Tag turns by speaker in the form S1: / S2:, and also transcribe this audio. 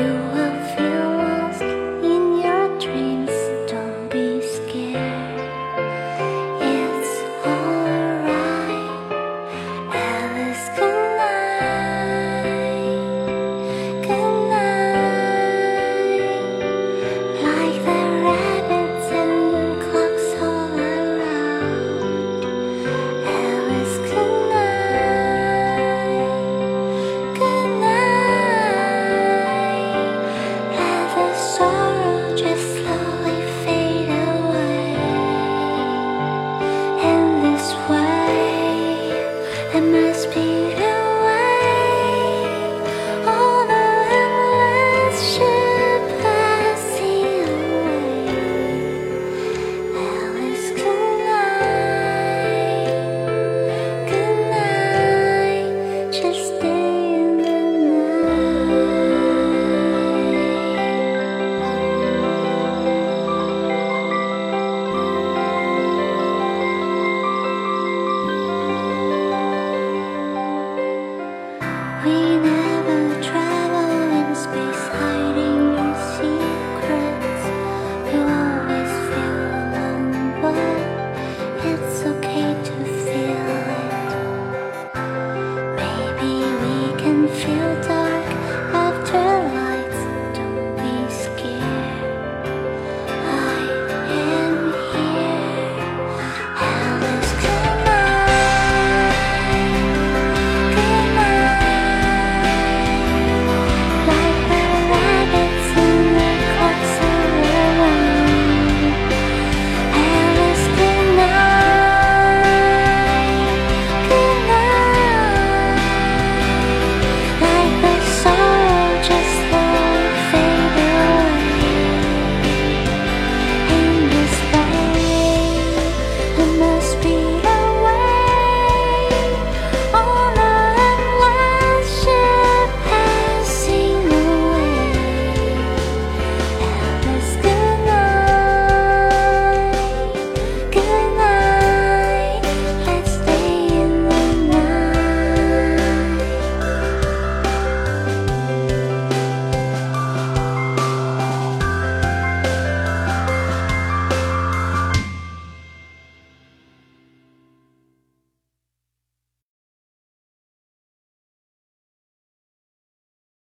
S1: You. were feel tired.